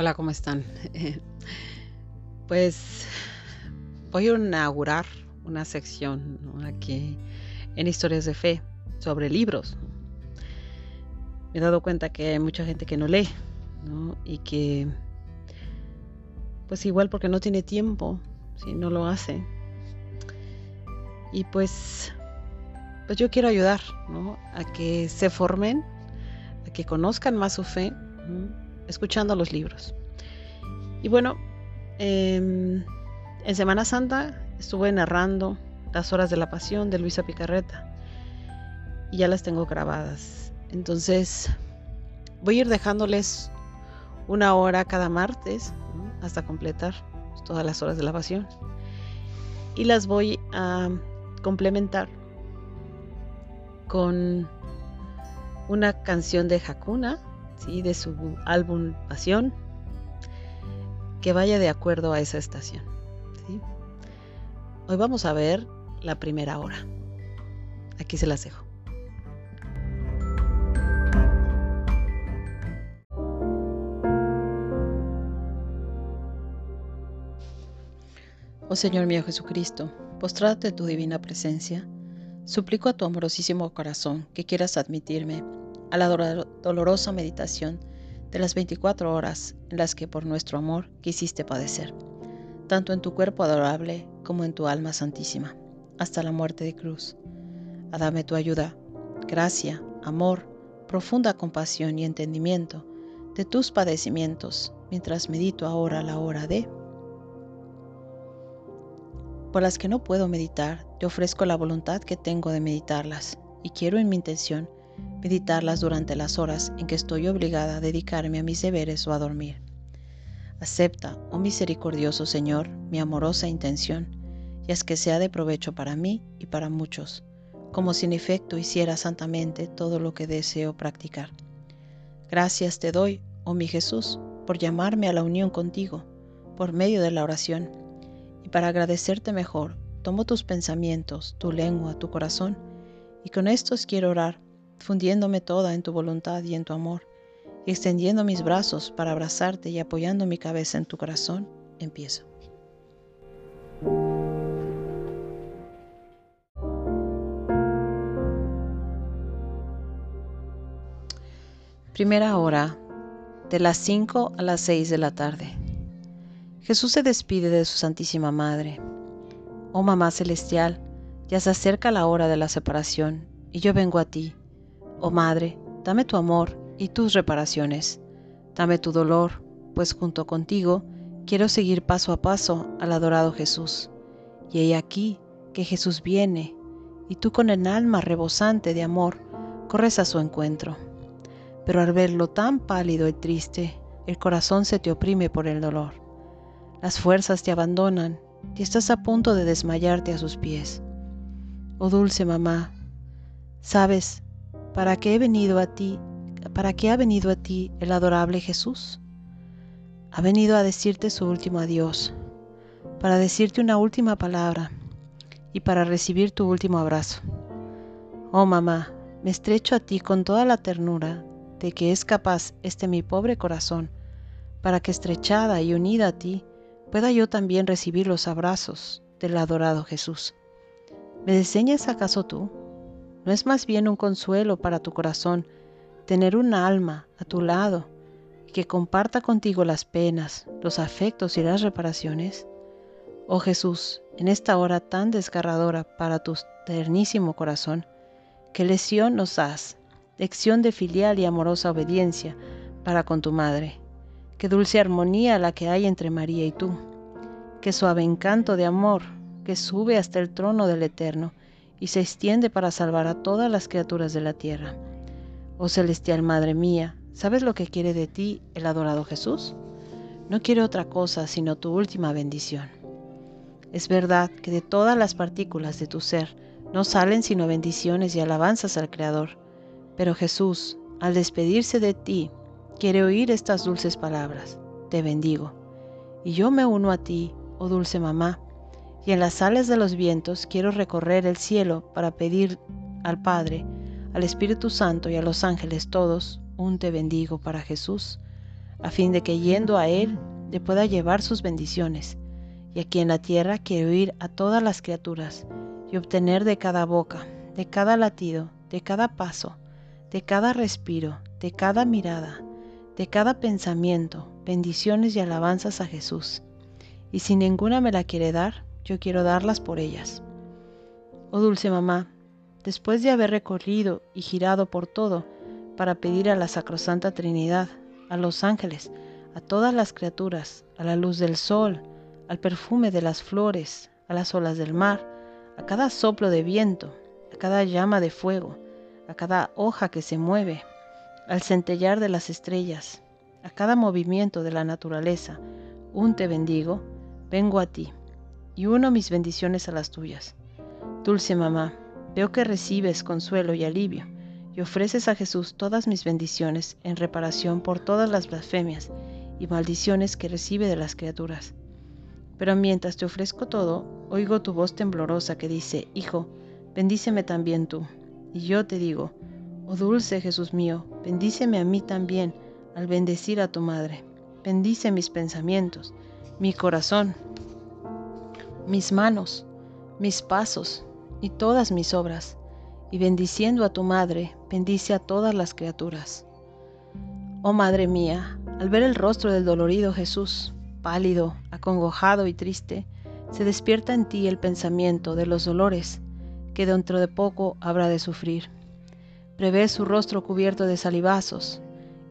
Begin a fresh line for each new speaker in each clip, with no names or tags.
Hola, ¿cómo están? Pues voy a inaugurar una sección aquí en Historias de Fe sobre libros. Me he dado cuenta que hay mucha gente que no lee, ¿no? Y que, pues igual porque no tiene tiempo, si no lo hace. Y pues, pues yo quiero ayudar, ¿no? A que se formen, a que conozcan más su fe, escuchando los libros. Y bueno, em, en Semana Santa estuve narrando las horas de la pasión de Luisa Picarreta y ya las tengo grabadas. Entonces voy a ir dejándoles una hora cada martes hasta completar todas las horas de la pasión. Y las voy a complementar con una canción de Hakuna, ¿sí? de su álbum Pasión, que vaya de acuerdo a esa estación. Hoy vamos a ver la primera hora. Aquí se las dejo. Oh Señor mío Jesucristo, postrate tu divina presencia, suplico a tu amorosísimo corazón que quieras admitirme a la dolorosa meditación de las 24 horas en las que por nuestro amor quisiste padecer tanto en tu cuerpo adorable como en tu alma santísima, hasta la muerte de cruz. A dame tu ayuda, gracia, amor, profunda compasión y entendimiento de tus padecimientos, mientras medito ahora la hora de... Por las que no puedo meditar, te ofrezco la voluntad que tengo de meditarlas, y quiero en mi intención meditarlas durante las horas en que estoy obligada a dedicarme a mis deberes o a dormir. Acepta, oh misericordioso Señor, mi amorosa intención, y haz que sea de provecho para mí y para muchos, como sin efecto hiciera santamente todo lo que deseo practicar. Gracias te doy, oh mi Jesús, por llamarme a la unión contigo, por medio de la oración, y para agradecerte mejor, tomo tus pensamientos, tu lengua, tu corazón, y con estos quiero orar, fundiéndome toda en tu voluntad y en tu amor extendiendo mis brazos para abrazarte y apoyando mi cabeza en tu corazón, empiezo. Primera hora, de las 5 a las 6 de la tarde. Jesús se despide de su Santísima Madre. Oh Mamá Celestial, ya se acerca la hora de la separación y yo vengo a ti. Oh Madre, dame tu amor y tus reparaciones. Dame tu dolor, pues junto contigo quiero seguir paso a paso al adorado Jesús. Y he aquí que Jesús viene, y tú con el alma rebosante de amor corres a su encuentro. Pero al verlo tan pálido y triste, el corazón se te oprime por el dolor. Las fuerzas te abandonan y estás a punto de desmayarte a sus pies. Oh dulce mamá, ¿sabes para qué he venido a ti ¿para qué ha venido a ti el adorable Jesús? Ha venido a decirte su último adiós, para decirte una última palabra y para recibir tu último abrazo. Oh mamá, me estrecho a ti con toda la ternura de que es capaz este mi pobre corazón, para que estrechada y unida a ti pueda yo también recibir los abrazos del adorado Jesús. ¿Me diseñas acaso tú? ¿No es más bien un consuelo para tu corazón tener un alma a tu lado que comparta contigo las penas, los afectos y las reparaciones? Oh Jesús, en esta hora tan desgarradora para tu ternísimo corazón, qué lesión nos das, lección de filial y amorosa obediencia para con tu Madre. Qué dulce armonía la que hay entre María y tú. Qué suave encanto de amor que sube hasta el trono del Eterno y se extiende para salvar a todas las criaturas de la tierra. Oh celestial Madre mía, ¿sabes lo que quiere de ti el adorado Jesús? No quiere otra cosa sino tu última bendición. Es verdad que de todas las partículas de tu ser no salen sino bendiciones y alabanzas al Creador, pero Jesús, al despedirse de ti, quiere oír estas dulces palabras. Te bendigo. Y yo me uno a ti, oh dulce mamá, y en las alas de los vientos quiero recorrer el cielo para pedir al Padre al Espíritu Santo y a los ángeles todos, un te bendigo para Jesús. a fin de que yendo a Él le pueda llevar sus bendiciones. Y aquí en la tierra quiero ir a todas las criaturas y obtener de cada boca, de cada latido, de cada paso, de cada respiro, de cada mirada, de cada pensamiento, bendiciones y alabanzas a Jesús. Y si ninguna me la quiere dar, yo quiero darlas por ellas. Oh dulce mamá, después de haber recorrido y girado por todo para pedir a la Sacrosanta Trinidad, a los ángeles, a todas las criaturas, a la luz del sol, al perfume de las flores, a las olas del mar, a cada soplo de viento, a cada llama de fuego, a cada hoja que se mueve, al centellar de las estrellas, a cada movimiento de la naturaleza, un te bendigo, vengo a ti, y uno mis bendiciones a las tuyas. Dulce mamá, veo que recibes consuelo y alivio, y ofreces a Jesús todas mis bendiciones en reparación por todas las blasfemias y maldiciones que recibe de las criaturas. Pero mientras te ofrezco todo, oigo tu voz temblorosa que dice, Hijo, bendíceme también tú. Y yo te digo, Oh dulce Jesús mío, bendíceme a mí también al bendecir a tu madre. Bendice mis pensamientos, mi corazón, mis manos, mis pasos y todas mis obras y bendiciendo a tu madre, bendice a todas las criaturas. Oh Madre mía, al ver el rostro del dolorido Jesús, pálido, acongojado y triste, se despierta en ti el pensamiento de los dolores que dentro de poco habrá de sufrir. Prevés su rostro cubierto de salivazos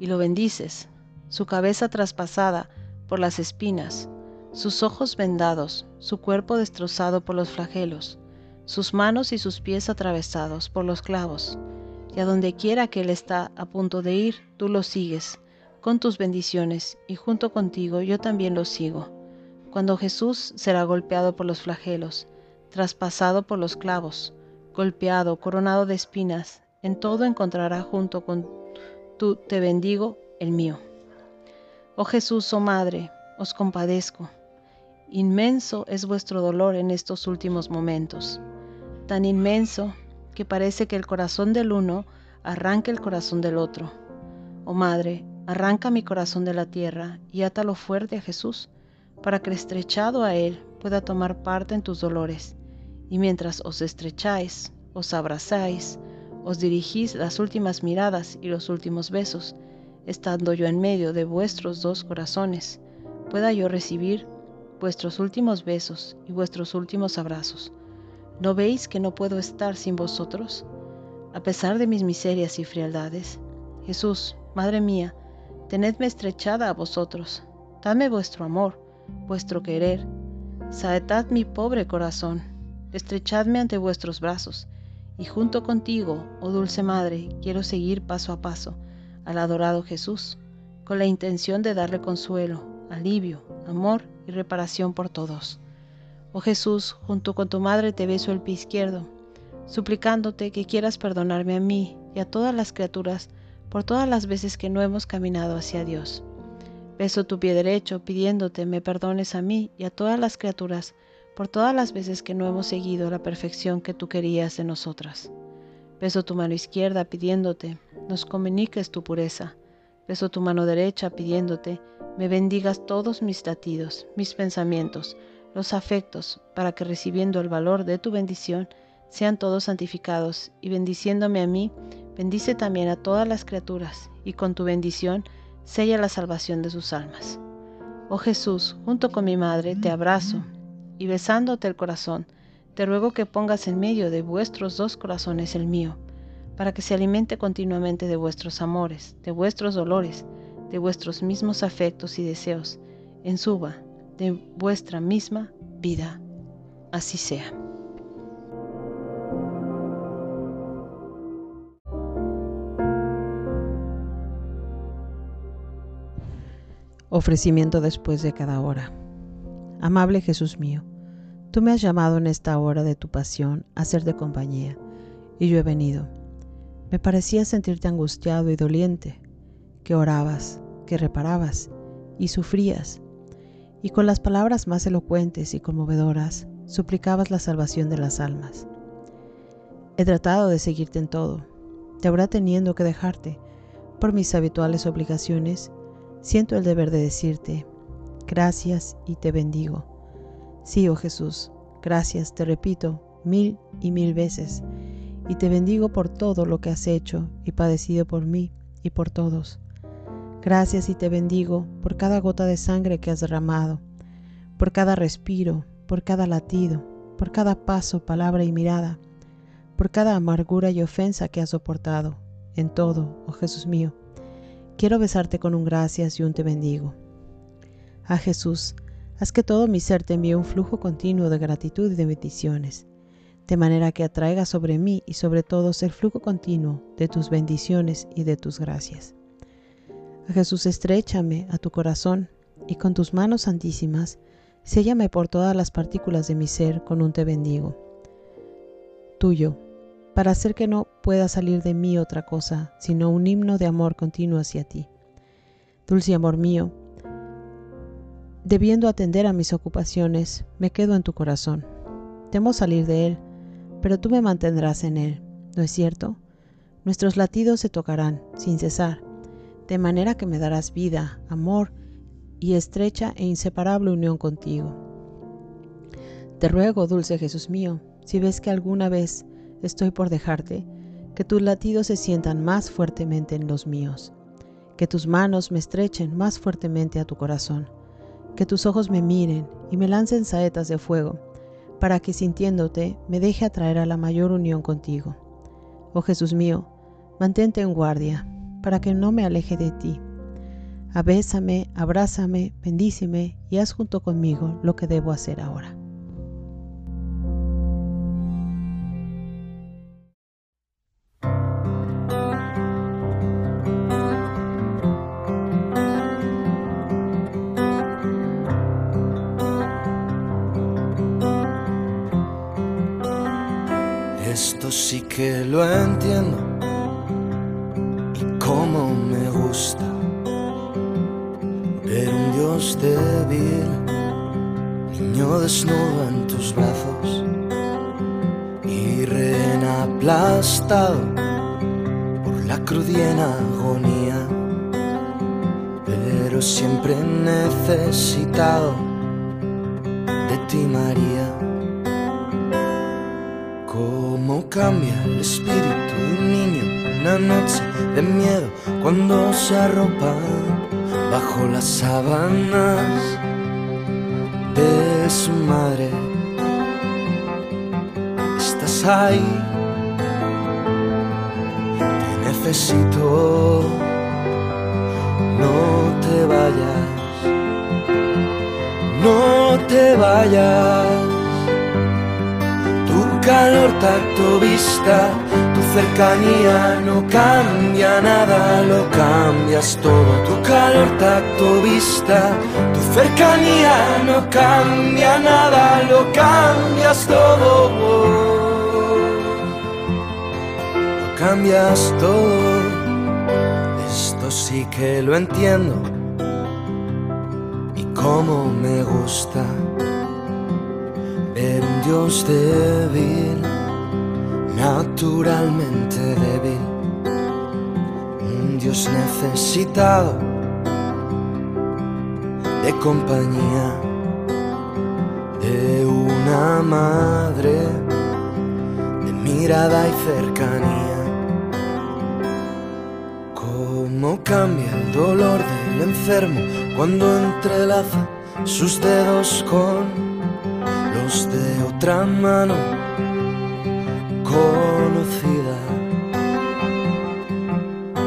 y lo bendices, su cabeza traspasada por las espinas, sus ojos vendados, su cuerpo destrozado por los flagelos, sus manos y sus pies atravesados por los clavos, y a donde quiera que Él está a punto de ir, tú lo sigues, con tus bendiciones, y junto contigo yo también lo sigo. Cuando Jesús será golpeado por los flagelos, traspasado por los clavos, golpeado, coronado de espinas, en todo encontrará junto con tú te bendigo el mío. Oh Jesús, oh Madre, os compadezco. Inmenso es vuestro dolor en estos últimos momentos tan inmenso que parece que el corazón del uno arranca el corazón del otro. Oh Madre, arranca mi corazón de la tierra y átalo fuerte a Jesús, para que estrechado a Él pueda tomar parte en tus dolores. Y mientras os estrecháis, os abrazáis, os dirigís las últimas miradas y los últimos besos, estando yo en medio de vuestros dos corazones, pueda yo recibir vuestros últimos besos y vuestros últimos abrazos ¿No veis que no puedo estar sin vosotros? A pesar de mis miserias y frialdades. Jesús, Madre mía, tenedme estrechada a vosotros. Dadme vuestro amor, vuestro querer. Saetad mi pobre corazón. Estrechadme ante vuestros brazos. Y junto contigo, oh dulce Madre, quiero seguir paso a paso al adorado Jesús, con la intención de darle consuelo, alivio, amor y reparación por todos. Oh Jesús, junto con tu madre te beso el pie izquierdo, suplicándote que quieras perdonarme a mí y a todas las criaturas por todas las veces que no hemos caminado hacia Dios. Beso tu pie derecho pidiéndote me perdones a mí y a todas las criaturas por todas las veces que no hemos seguido la perfección que tú querías de nosotras. Beso tu mano izquierda pidiéndote nos comuniques tu pureza. Beso tu mano derecha pidiéndote me bendigas todos mis latidos, mis pensamientos, los afectos, para que recibiendo el valor de tu bendición, sean todos santificados, y bendiciéndome a mí, bendice también a todas las criaturas, y con tu bendición sella la salvación de sus almas. Oh Jesús, junto con mi madre, te abrazo, y besándote el corazón, te ruego que pongas en medio de vuestros dos corazones el mío, para que se alimente continuamente de vuestros amores, de vuestros dolores, de vuestros mismos afectos y deseos, en suba de vuestra misma vida. Así sea. Ofrecimiento después de cada hora. Amable Jesús mío, tú me has llamado en esta hora de tu pasión a ser de compañía, y yo he venido. Me parecía sentirte angustiado y doliente, que orabas, que reparabas y sufrías, y con las palabras más elocuentes y conmovedoras suplicabas la salvación de las almas. He tratado de seguirte en todo, te habrá teniendo que dejarte por mis habituales obligaciones, siento el deber de decirte, gracias y te bendigo. Sí, oh Jesús, gracias, te repito, mil y mil veces, y te bendigo por todo lo que has hecho y padecido por mí y por todos. Gracias y te bendigo por cada gota de sangre que has derramado, por cada respiro, por cada latido, por cada paso, palabra y mirada, por cada amargura y ofensa que has soportado, en todo, oh Jesús mío. Quiero besarte con un gracias y un te bendigo. Ah Jesús, haz que todo mi ser te envíe un flujo continuo de gratitud y de bendiciones, de manera que atraiga sobre mí y sobre todos el flujo continuo de tus bendiciones y de tus gracias. Jesús, estrechame a tu corazón y con tus manos santísimas, séllame por todas las partículas de mi ser con un te bendigo. Tuyo, para hacer que no pueda salir de mí otra cosa, sino un himno de amor continuo hacia ti. Dulce amor mío, debiendo atender a mis ocupaciones, me quedo en tu corazón. Temo salir de él, pero tú me mantendrás en él, ¿no es cierto? Nuestros latidos se tocarán sin cesar de manera que me darás vida, amor y estrecha e inseparable unión contigo. Te ruego, dulce Jesús mío, si ves que alguna vez estoy por dejarte, que tus latidos se sientan más fuertemente en los míos, que tus manos me estrechen más fuertemente a tu corazón, que tus ojos me miren y me lancen saetas de fuego, para que sintiéndote me deje atraer a la mayor unión contigo. Oh Jesús mío, mantente en guardia, para que no me aleje de ti. Abésame, abrázame, bendíceme y haz junto conmigo lo que debo hacer ahora.
Lo entiendo cómo me gusta ver un Dios débil, niño desnudo en tus brazos y rehén aplastado por la crudiena agonía, pero siempre necesitado de ti, María. ¿Cómo cambia el espíritu de un niño? una noche de miedo cuando se arropa bajo las sábanas de su madre. Estás ahí, te necesito, no te vayas, no te vayas. Tu calor, tacto, vista cercanía no cambia nada, lo cambias todo. Tu calor, tacto, vista, tu cercanía no cambia nada, lo cambias todo. Lo cambias todo. Esto sí que lo entiendo. Y cómo me gusta Dios débil naturalmente débil, un Dios necesitado de compañía, de una madre, de mirada y cercanía. Cómo cambia el dolor del enfermo cuando entrelaza sus dedos con los de otra mano conocida.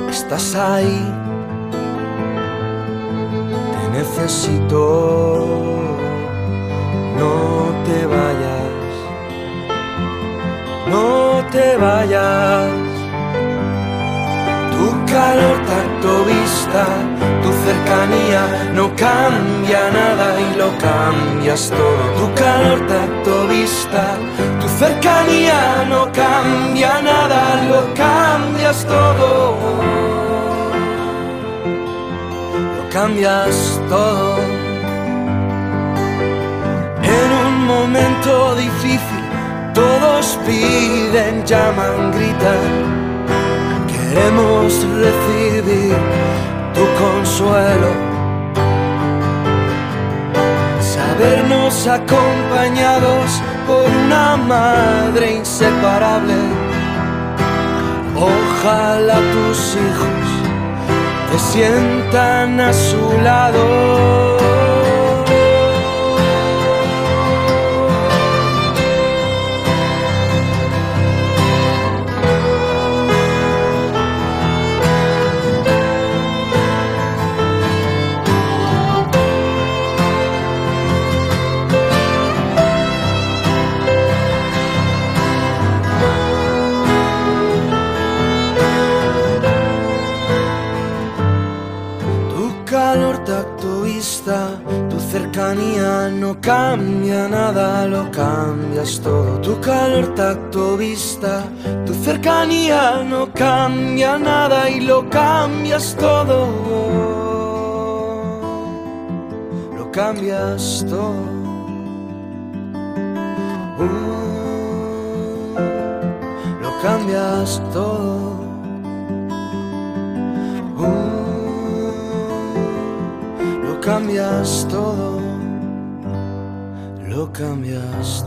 Estás ahí, te necesito, no te vayas, no te vayas. Tu calor, tacto, vista, tu cercanía no cambia nada y lo cambias todo. Tu calor, tacto, vista, tu cercanía no cambia nada, lo cambias todo. Lo cambias todo. En un momento difícil, todos piden, llaman, gritan. Queremos recibir tu consuelo. Sabernos acompañados por una madre inseparable. Ojalá tus hijos te sientan a su lado. No cambia nada, lo cambias todo. Tu calor, tacto, vista, tu cercanía no cambia nada y lo cambias todo. Lo cambias todo. Uh, lo cambias todo. Uh, cambias todo lo cambias.